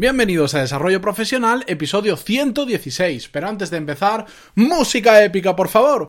Bienvenidos a Desarrollo Profesional, episodio 116. Pero antes de empezar, música épica, por favor.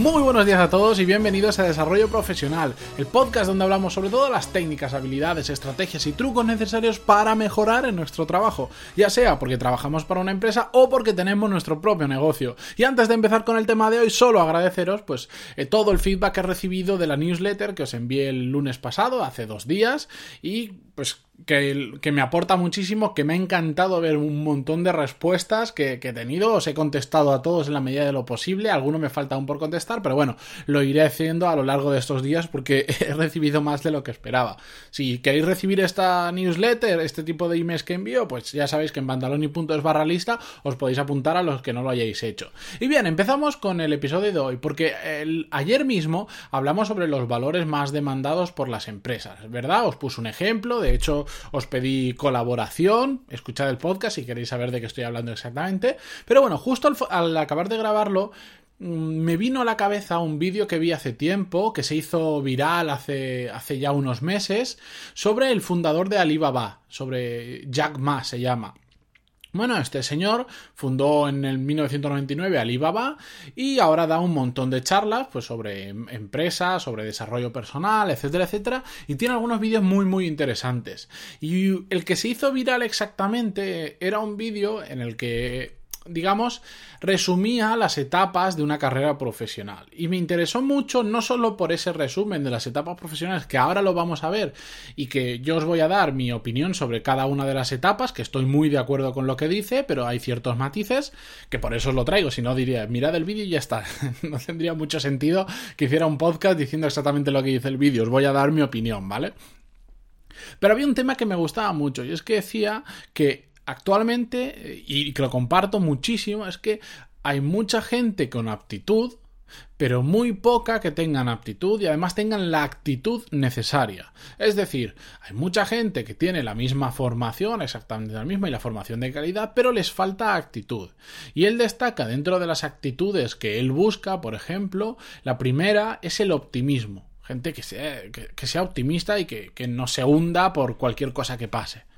Muy buenos días a todos y bienvenidos a Desarrollo Profesional, el podcast donde hablamos sobre todas las técnicas, habilidades, estrategias y trucos necesarios para mejorar en nuestro trabajo, ya sea porque trabajamos para una empresa o porque tenemos nuestro propio negocio. Y antes de empezar con el tema de hoy, solo agradeceros pues eh, todo el feedback que he recibido de la newsletter que os envié el lunes pasado, hace dos días, y pues que, me aporta muchísimo, que me ha encantado ver un montón de respuestas que, he tenido. Os he contestado a todos en la medida de lo posible. Alguno me falta aún por contestar, pero bueno, lo iré haciendo a lo largo de estos días porque he recibido más de lo que esperaba. Si queréis recibir esta newsletter, este tipo de emails que envío, pues ya sabéis que en bandaloni.es barra lista os podéis apuntar a los que no lo hayáis hecho. Y bien, empezamos con el episodio de hoy, porque ayer mismo hablamos sobre los valores más demandados por las empresas, ¿verdad? Os puse un ejemplo, de hecho os pedí colaboración, escuchad el podcast si queréis saber de qué estoy hablando exactamente. Pero bueno, justo al, al acabar de grabarlo, mm, me vino a la cabeza un vídeo que vi hace tiempo, que se hizo viral hace, hace ya unos meses, sobre el fundador de Alibaba, sobre Jack Ma se llama. Bueno, este señor fundó en el 1999 Alibaba y ahora da un montón de charlas pues, sobre empresas, sobre desarrollo personal, etcétera, etcétera, y tiene algunos vídeos muy, muy interesantes. Y el que se hizo viral exactamente era un vídeo en el que digamos, resumía las etapas de una carrera profesional. Y me interesó mucho no solo por ese resumen de las etapas profesionales, que ahora lo vamos a ver, y que yo os voy a dar mi opinión sobre cada una de las etapas, que estoy muy de acuerdo con lo que dice, pero hay ciertos matices, que por eso os lo traigo, si no diría, mirad el vídeo y ya está. no tendría mucho sentido que hiciera un podcast diciendo exactamente lo que dice el vídeo, os voy a dar mi opinión, ¿vale? Pero había un tema que me gustaba mucho, y es que decía que actualmente, y que lo comparto muchísimo, es que hay mucha gente con aptitud, pero muy poca que tengan aptitud y además tengan la actitud necesaria. Es decir, hay mucha gente que tiene la misma formación, exactamente la misma, y la formación de calidad, pero les falta actitud. Y él destaca dentro de las actitudes que él busca, por ejemplo, la primera es el optimismo. Gente que sea, optimista y que no se hunda por cualquier cosa que pase.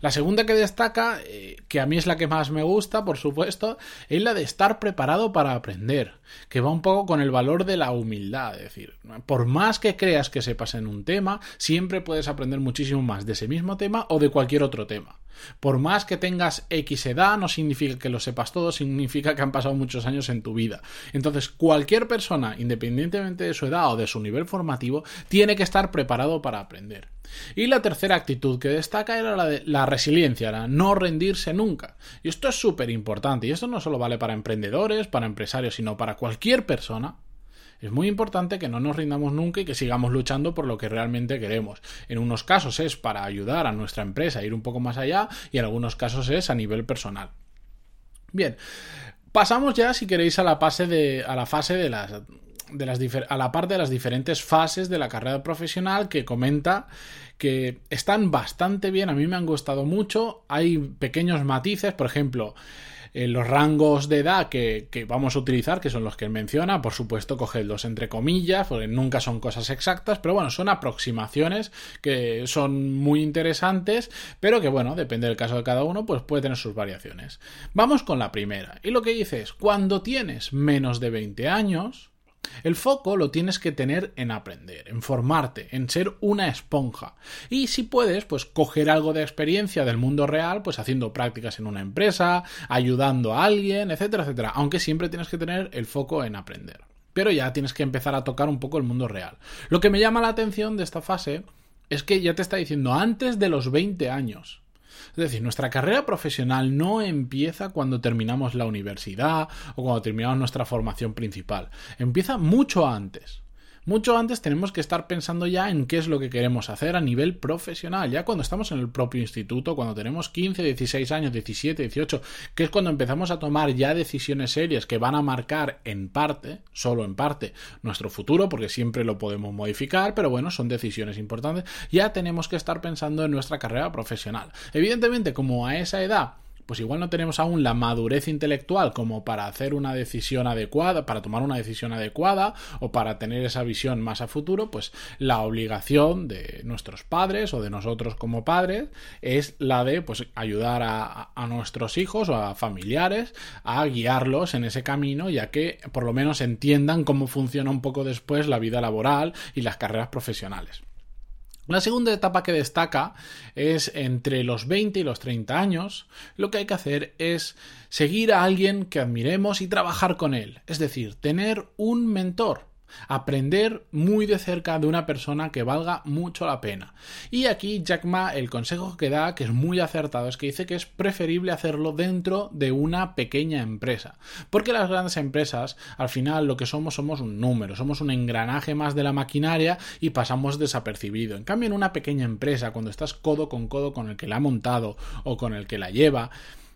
La segunda que destaca, eh, que a mí es la que más me gusta, por supuesto, es la de estar preparado para aprender, que va un poco con el valor de la humildad. Es decir, por más que creas que sepas en un tema, siempre puedes aprender muchísimo más de ese mismo tema o de cualquier otro tema. Por más que tengas X edad, no significa que lo sepas todo, significa que han pasado muchos años en tu vida. Entonces, cualquier persona, independientemente de su edad o de su nivel formativo, tiene que estar preparado para aprender. Y la tercera actitud que destaca era la de la resiliencia, la no rendirse nunca. Y esto es súper importante, y esto no solo vale para emprendedores, para empresarios, sino para cualquier persona es muy importante que no nos rindamos nunca y que sigamos luchando por lo que realmente queremos. En unos casos es para ayudar a nuestra empresa a ir un poco más allá y en algunos casos es a nivel personal. Bien, pasamos ya, si queréis, a la fase de, a la fase de las de las a la parte de las diferentes fases de la carrera profesional que comenta que están bastante bien, a mí me han gustado mucho, hay pequeños matices, por ejemplo, eh, los rangos de edad que, que, vamos a utilizar, que son los que él menciona, por supuesto, cogedlos entre comillas, porque nunca son cosas exactas, pero bueno, son aproximaciones que son muy interesantes, pero que bueno, depende del caso de cada uno, pues puede tener sus variaciones. Vamos con la primera. Y lo que dice es, cuando tienes menos de 20 años, el foco lo tienes que tener en aprender, en formarte, en ser una esponja. Y si puedes, pues coger algo de experiencia del mundo real, pues haciendo prácticas en una empresa, ayudando a alguien, etcétera, etcétera. Aunque siempre tienes que tener el foco en aprender. Pero ya tienes que empezar a tocar un poco el mundo real. Lo que me llama la atención de esta fase es que ya te está diciendo antes de los 20 años. Es decir, nuestra carrera profesional no empieza cuando terminamos la universidad o cuando terminamos nuestra formación principal. Empieza mucho antes. Mucho antes tenemos que estar pensando ya en qué es lo que queremos hacer a nivel profesional, ya cuando estamos en el propio instituto, cuando tenemos 15, 16 años, 17, 18, que es cuando empezamos a tomar ya decisiones serias que van a marcar en parte, solo en parte, nuestro futuro, porque siempre lo podemos modificar, pero bueno, son decisiones importantes, ya tenemos que estar pensando en nuestra carrera profesional. Evidentemente, como a esa edad pues igual no tenemos aún la madurez intelectual como para hacer una decisión adecuada, para tomar una decisión adecuada o para tener esa visión más a futuro, pues la obligación de nuestros padres o de nosotros como padres es la de pues ayudar a, a nuestros hijos o a familiares a guiarlos en ese camino, ya que por lo menos entiendan cómo funciona un poco después la vida laboral y las carreras profesionales. La segunda etapa que destaca es entre los 20 y los 30 años. Lo que hay que hacer es seguir a alguien que admiremos y trabajar con él. Es decir, tener un mentor. Aprender muy de cerca de una persona que valga mucho la pena. Y aquí Jack Ma el consejo que da, que es muy acertado, es que dice que es preferible hacerlo dentro de una pequeña empresa. Porque las grandes empresas, al final, lo que somos somos un número, somos un engranaje más de la maquinaria y pasamos desapercibido. En cambio, en una pequeña empresa, cuando estás codo con codo con el que la ha montado o con el que la lleva,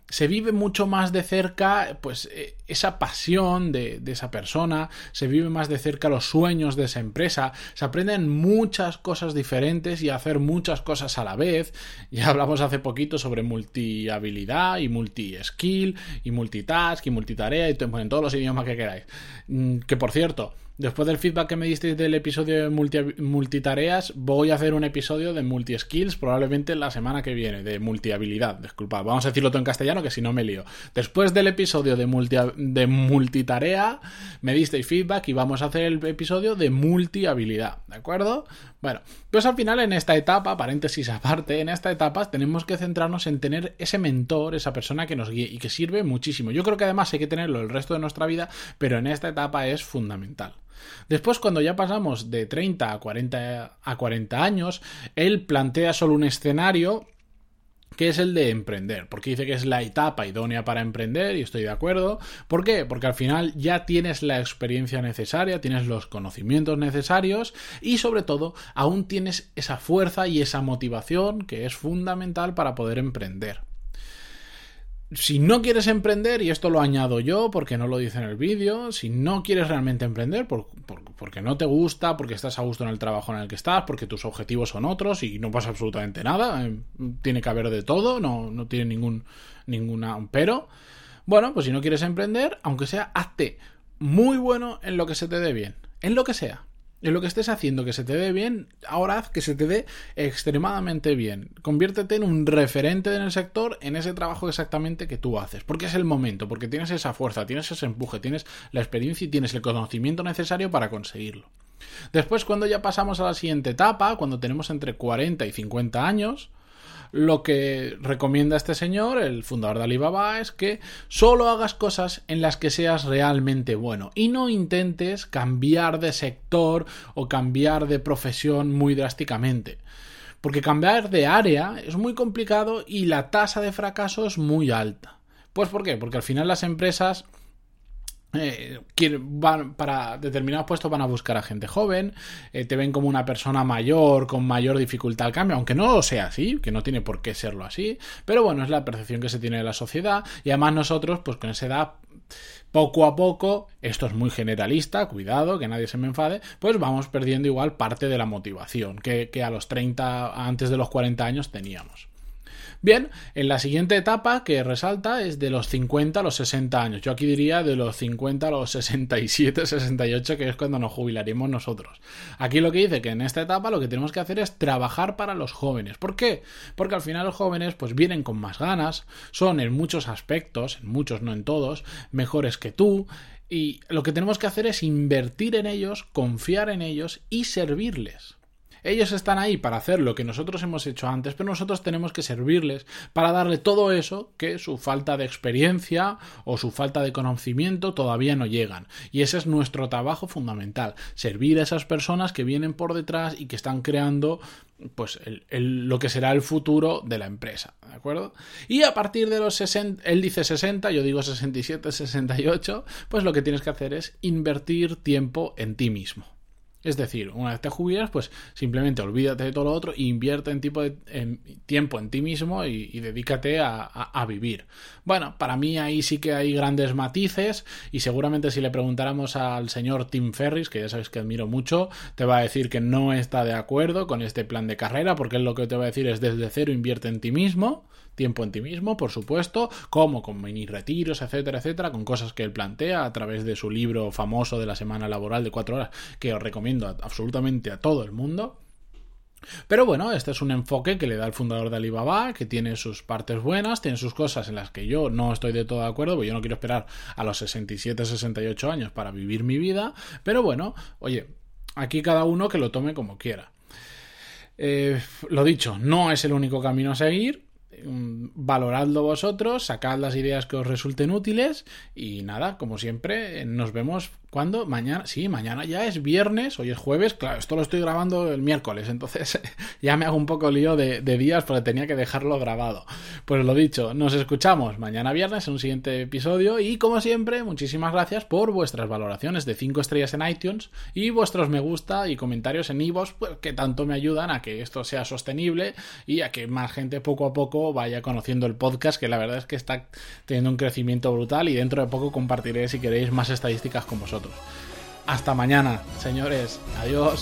se vive mucho más de cerca pues eh, esa pasión de, esa persona, se vive más de cerca los sueños de esa empresa, se aprenden muchas cosas diferentes y hacer muchas cosas a la vez. Ya hablamos hace poquito sobre multihabilidad y multi-skill y multitask y multitarea y en todos los idiomas que queráis. Mm, que por cierto, Después del feedback que me disteis del episodio de multi, multitareas, voy a hacer un episodio de multi-skills probablemente la semana que viene, de multihabilidad. Disculpa, vamos a decirlo todo en castellano que si no me lío. Después del episodio de, multi, de multitarea, me disteis feedback y vamos a hacer el episodio de multihabilidad, ¿de acuerdo? Bueno, pues al final en esta etapa, paréntesis aparte, en esta etapa tenemos que centrarnos en tener ese mentor, esa persona que nos guíe y que sirve muchísimo. Yo creo que además hay que tenerlo el resto de nuestra vida, pero en esta etapa es fundamental. Después, cuando ya pasamos de 30 a 40, a 40 años, él plantea solo un escenario que es el de emprender, porque dice que es la etapa idónea para emprender y estoy de acuerdo. ¿Por qué? Porque al final ya tienes la experiencia necesaria, tienes los conocimientos necesarios y sobre todo aún tienes esa fuerza y esa motivación que es fundamental para poder emprender si no quieres emprender, y esto lo añado yo porque no lo dice en el vídeo, si no quieres realmente emprender por, por, porque no te gusta, porque estás a gusto en el trabajo en el que estás, porque tus objetivos son otros y no pasa absolutamente nada, eh, tiene que haber de todo, no, no tiene ningún ninguna pero. Bueno, pues si no quieres emprender, aunque sea, hazte muy bueno en lo que se te dé bien, en lo que sea en lo que estés haciendo que se te dé bien, ahora haz que se te dé extremadamente bien. Conviértete en un referente en el sector en ese trabajo exactamente que tú haces. Porque es el momento, porque tienes esa fuerza, tienes ese empuje, tienes la experiencia y tienes el conocimiento necesario para conseguirlo. Después, cuando ya pasamos a la siguiente etapa, cuando tenemos entre 40 y 50 años, lo que recomienda este señor, el fundador de Alibaba, es que solo hagas cosas en las que seas realmente bueno y no intentes cambiar de sector o cambiar de profesión muy drásticamente. Porque cambiar de área es muy complicado y la tasa de fracaso es muy alta. Pues ¿por qué? Porque al final las empresas eh, van para determinados puestos van a buscar a gente joven, eh, te ven como una persona mayor con mayor dificultad al cambio, aunque no sea así, que no tiene por qué serlo así, pero bueno, es la percepción que se tiene de la sociedad y además nosotros, pues con esa edad, poco a poco, esto es muy generalista, cuidado, que nadie se me enfade, pues vamos perdiendo igual parte de la motivación que, que a los 30, antes de los 40 años teníamos. Bien, en la siguiente etapa que resalta es de los 50 a los 60 años. Yo aquí diría de los 50 a los 67, 68, que es cuando nos jubilaremos nosotros. Aquí lo que dice que en esta etapa lo que tenemos que hacer es trabajar para los jóvenes. ¿Por qué? Porque al final los jóvenes pues vienen con más ganas, son en muchos aspectos, en muchos no en todos, mejores que tú, y lo que tenemos que hacer es invertir en ellos, confiar en ellos y servirles. Ellos están ahí para hacer lo que nosotros hemos hecho antes, pero nosotros tenemos que servirles para darle todo eso que su falta de experiencia o su falta de conocimiento todavía no llegan. Y ese es nuestro trabajo fundamental, servir a esas personas que vienen por detrás y que están creando pues lo que será el futuro de la empresa, ¿de acuerdo? Y a partir de los 60, él dice 60, yo digo 67, 68, pues lo que tienes que hacer es invertir tiempo en ti mismo. Es decir, una vez te jubilas, pues simplemente olvídate de todo lo otro invierte en, tiempo en ti mismo y, dedícate a, vivir. Bueno, para mí ahí sí que hay grandes matices y seguramente si le preguntáramos al señor Tim Ferris, que ya sabes que admiro mucho, te va a decir que no está de acuerdo con este plan de carrera porque él lo que te va a decir es desde cero invierte en ti mismo tiempo en ti mismo, por supuesto, como con mini retiros, etcétera, etcétera, con cosas que él plantea a través de su libro famoso de la semana laboral de cuatro horas, que os recomiendo absolutamente a todo el mundo. Pero bueno, este es un enfoque que le da el fundador de Alibaba, que tiene sus partes buenas, tiene sus cosas en las que yo no estoy de todo de acuerdo, porque yo no quiero esperar a los 67, 68 años para vivir mi vida, pero bueno, oye, aquí cada uno que lo tome como quiera. Eh, lo dicho, no es el único camino a seguir, valoradlo vosotros, sacad las ideas que os resulten útiles y nada, como siempre, nos vemos cuando mañana, sí, mañana ya es viernes, hoy es jueves, claro, esto lo estoy grabando el miércoles, entonces ya me hago un poco lío de, días porque tenía que dejarlo grabado. Pues lo dicho, nos escuchamos mañana viernes en un siguiente episodio y como siempre, muchísimas gracias por vuestras valoraciones de 5 estrellas en iTunes y vuestros me gusta y comentarios en iVoox pues, que tanto me ayudan a que esto sea sostenible y a que más gente poco a poco vaya conociendo el podcast, que la verdad es que está teniendo un crecimiento brutal y dentro de poco compartiré si queréis más estadísticas con vosotros. Hasta mañana, señores. Adiós.